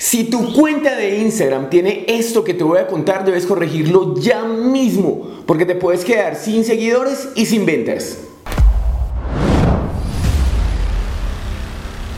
Si tu cuenta de Instagram tiene esto que te voy a contar, debes corregirlo ya mismo, porque te puedes quedar sin seguidores y sin ventas.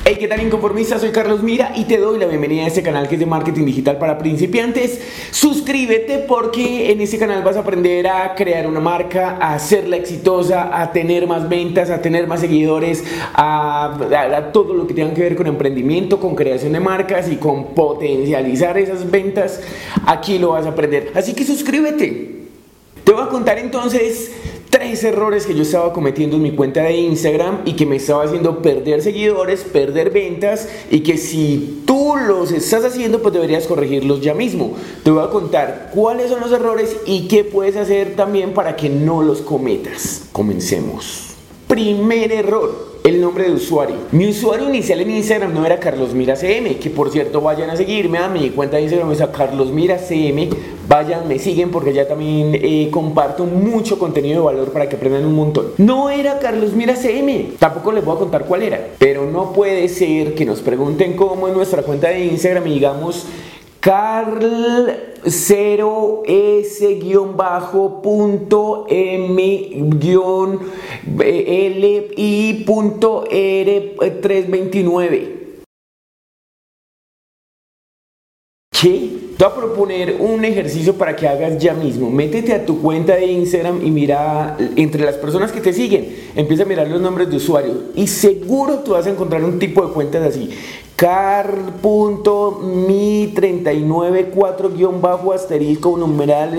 Hey, ¿qué tal inconformista? Soy Carlos Mira y te doy la bienvenida a este canal que es de marketing digital para principiantes. Suscríbete porque en este canal vas a aprender a crear una marca, a hacerla exitosa, a tener más ventas, a tener más seguidores, a, a todo lo que tenga que ver con emprendimiento, con creación de marcas y con potencializar esas ventas. Aquí lo vas a aprender. Así que suscríbete. Te voy a contar entonces tres errores que yo estaba cometiendo en mi cuenta de Instagram y que me estaba haciendo perder seguidores, perder ventas y que si tú los estás haciendo pues deberías corregirlos ya mismo. Te voy a contar cuáles son los errores y qué puedes hacer también para que no los cometas. Comencemos. Primer error el nombre de usuario. Mi usuario inicial en Instagram no era Carlos Mira CM, que por cierto vayan a seguirme a mi cuenta de Instagram es a Carlos Mira CM. Vayan, me siguen porque ya también eh, comparto mucho contenido de valor para que aprendan un montón. No era Carlos Mira CM, tampoco les voy a contar cuál era, pero no puede ser que nos pregunten cómo en nuestra cuenta de Instagram y digamos Carl 0 S bajo punto M guion L I punto R 329. ¿Qué? Te voy a proponer un ejercicio para que hagas ya mismo. Métete a tu cuenta de Instagram y mira entre las personas que te siguen. Empieza a mirar los nombres de usuarios y seguro tú vas a encontrar un tipo de cuentas así car.mi394 asterisco numeral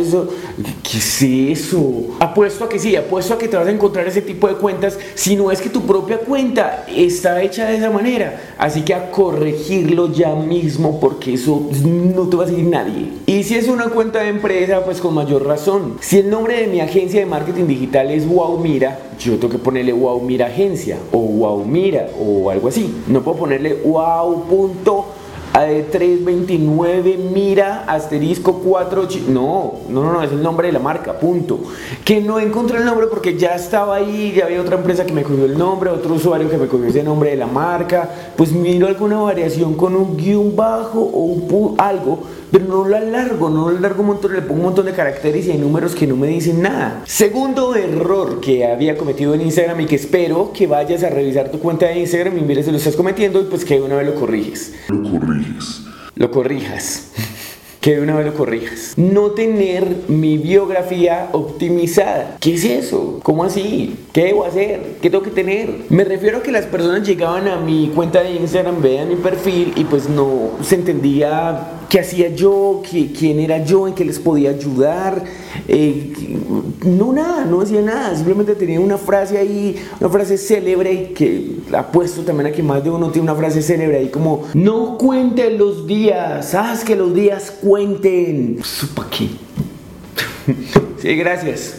¿qué es eso? apuesto a que sí, apuesto a que te vas a encontrar ese tipo de cuentas si no es que tu propia cuenta está hecha de esa manera así que a corregirlo ya mismo porque eso no te va a seguir nadie. Y si es una cuenta de empresa pues con mayor razón. Si el nombre de mi agencia de marketing digital es Wow Mira yo tengo que ponerle Wow Mira Agencia o Wow Mira o algo así. No puedo ponerle Wow punto 329 mira asterisco 4 no, no, no, es el nombre de la marca, punto. Que no encontré el nombre porque ya estaba ahí, ya había otra empresa que me cogió el nombre, otro usuario que me cogió ese nombre de la marca, pues miro alguna variación con un guion bajo o un algo pero no lo alargo, no lo alargo un montón, le pongo un montón de caracteres y hay números que no me dicen nada. Segundo error que había cometido en Instagram y que espero que vayas a revisar tu cuenta de Instagram y mires si lo estás cometiendo y pues que de una vez lo corriges. Lo corriges. Lo corrijas que de una vez lo corrijas. No tener mi biografía optimizada. ¿Qué es eso? ¿Cómo así? ¿Qué debo hacer? ¿Qué tengo que tener? Me refiero a que las personas llegaban a mi cuenta de Instagram, vean mi perfil y pues no se entendía qué hacía yo, quién era yo, en qué les podía ayudar. Eh, no nada, no decía nada, simplemente tenía una frase ahí, una frase célebre que apuesto también a que más de uno tiene una frase célebre ahí como, no cuenten los días, haz que los días cuenten. ¿Para qué? sí, gracias.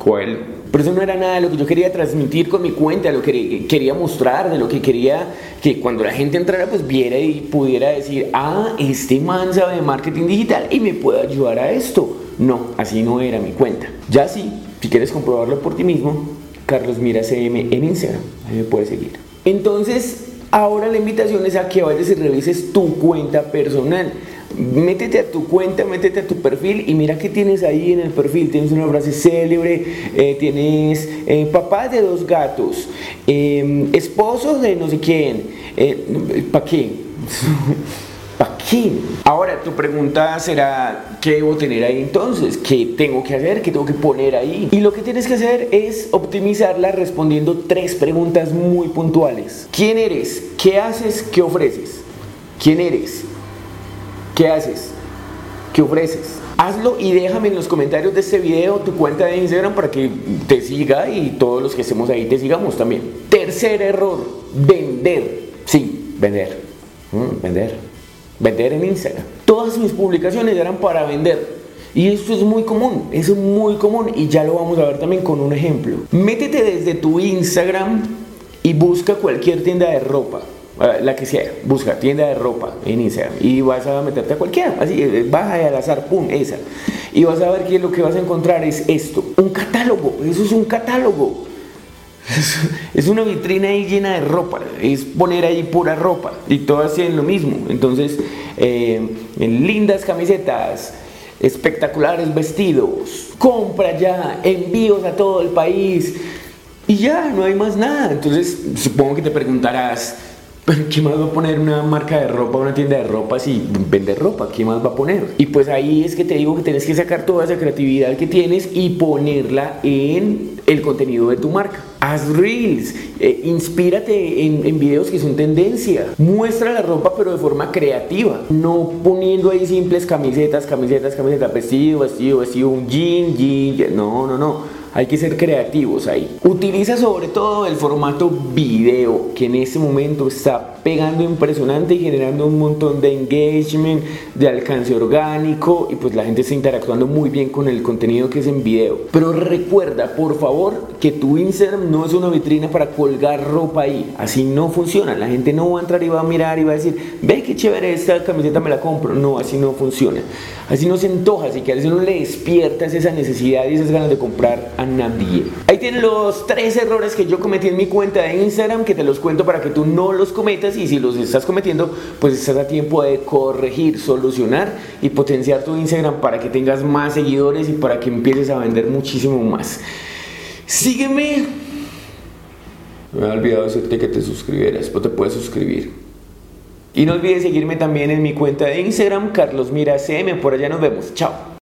¿Cuál? Pero eso no era nada de lo que yo quería transmitir con mi cuenta, lo que quería mostrar, de lo que quería que cuando la gente entrara pues viera y pudiera decir, ah, este man sabe de marketing digital y me puede ayudar a esto. No, así no era mi cuenta. Ya sí, si quieres comprobarlo por ti mismo, Carlos Mira CM en Instagram, ahí me puedes seguir. Entonces, ahora la invitación es a que vayas y revises tu cuenta personal métete a tu cuenta, métete a tu perfil y mira qué tienes ahí en el perfil. Tienes una frase célebre, eh, tienes eh, papás de dos gatos, eh, esposos de no sé quién. Eh, ¿Para qué? ¿Para qué? Ahora tu pregunta será, ¿qué debo tener ahí entonces? ¿Qué tengo que hacer? ¿Qué tengo que poner ahí? Y lo que tienes que hacer es optimizarla respondiendo tres preguntas muy puntuales. ¿Quién eres? ¿Qué haces? ¿Qué ofreces? ¿Quién eres? ¿Qué haces? ¿Qué ofreces? Hazlo y déjame en los comentarios de este video tu cuenta de Instagram para que te siga y todos los que estemos ahí te sigamos también. Tercer error, vender. Sí, vender. Mm, vender. Vender en Instagram. Todas mis publicaciones eran para vender. Y esto es muy común, es muy común y ya lo vamos a ver también con un ejemplo. Métete desde tu Instagram y busca cualquier tienda de ropa la que sea, busca tienda de ropa en y vas a meterte a cualquiera, así, eh, baja al azar, pum, esa. Y vas a ver que lo que vas a encontrar es esto, un catálogo, eso es un catálogo. Es una vitrina ahí llena de ropa, es poner ahí pura ropa y todas hacen lo mismo. Entonces, eh, en lindas camisetas, espectaculares vestidos, compra ya, envíos a todo el país y ya, no hay más nada. Entonces, supongo que te preguntarás, ¿Qué más va a poner una marca de ropa, una tienda de ropa si vende ropa? ¿Qué más va a poner? Y pues ahí es que te digo que tienes que sacar toda esa creatividad que tienes y ponerla en el contenido de tu marca. Haz reels, eh, inspírate en, en, videos que son tendencia. Muestra la ropa pero de forma creativa. No poniendo ahí simples camisetas, camisetas, camisetas, vestido, vestido, vestido, un jean, jean. No, no, no hay que ser creativos ahí. Utiliza sobre todo el formato video, que en este momento está pegando impresionante y generando un montón de engagement, de alcance orgánico y pues la gente está interactuando muy bien con el contenido que es en video. Pero recuerda, por favor, que tu Instagram no es una vitrina para colgar ropa ahí. Así no funciona. La gente no va a entrar y va a mirar y va a decir, ve qué chévere esta camiseta, me la compro. No, así no funciona. Así no se antoja, así que a veces no le despiertas esa necesidad y esas ganas de comprar nadie. Ahí tienen los tres errores que yo cometí en mi cuenta de Instagram, que te los cuento para que tú no los cometas y si los estás cometiendo, pues estás a tiempo de corregir, solucionar y potenciar tu Instagram para que tengas más seguidores y para que empieces a vender muchísimo más. Sígueme. Me había olvidado decirte que te suscribieras, pero te puedes suscribir. Y no olvides seguirme también en mi cuenta de Instagram, Carlos Mira CM. Por allá nos vemos. Chao.